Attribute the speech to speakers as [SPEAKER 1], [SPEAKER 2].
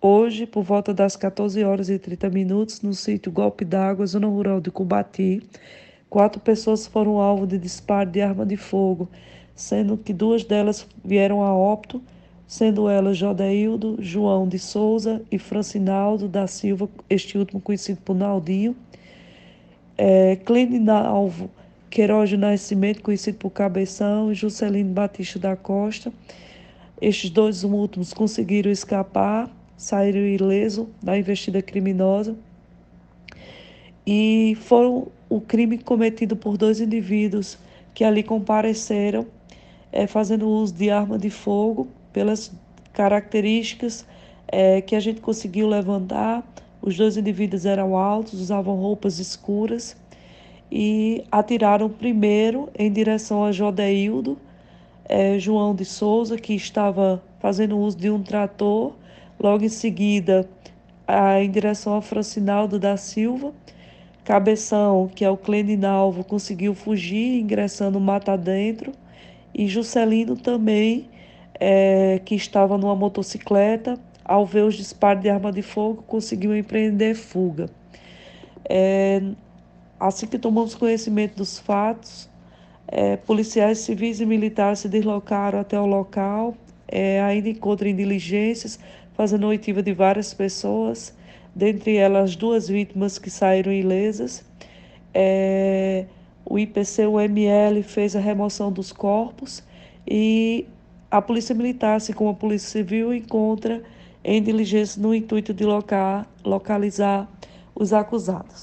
[SPEAKER 1] hoje, por volta das 14 horas e 30 minutos, no sítio Golpe d'Água, zona rural de Cubati, quatro pessoas foram alvo de disparo de arma de fogo, sendo que duas delas vieram a óbito, sendo elas Jodeildo, João de Souza e Francinaldo da Silva, este último conhecido por Naldinho. É, Alvo Queiroz Nascimento, conhecido por Cabeção, e Juscelino Batista da Costa. Estes dois últimos conseguiram escapar, saíram ileso da investida criminosa e foram o crime cometido por dois indivíduos que ali compareceram, é, fazendo uso de arma de fogo pelas características é, que a gente conseguiu levantar. Os dois indivíduos eram altos, usavam roupas escuras e atiraram primeiro em direção a Jodeildo, é, João de Souza, que estava fazendo uso de um trator, logo em seguida a, em direção a Francinaldo da Silva. Cabeção, que é o Cleninalvo, conseguiu fugir, ingressando mata dentro. E Juscelino também é, que estava numa motocicleta, ao ver os disparos de arma de fogo, conseguiu empreender fuga. É, assim que tomamos conhecimento dos fatos, é, policiais civis e militares se deslocaram até o local, é, ainda encontram diligências, fazendo oitiva de várias pessoas, dentre elas duas vítimas que saíram ilesas. É, o IPC-UML fez a remoção dos corpos e a Polícia Militar, assim como a Polícia Civil, encontra em diligência no intuito de localizar os acusados.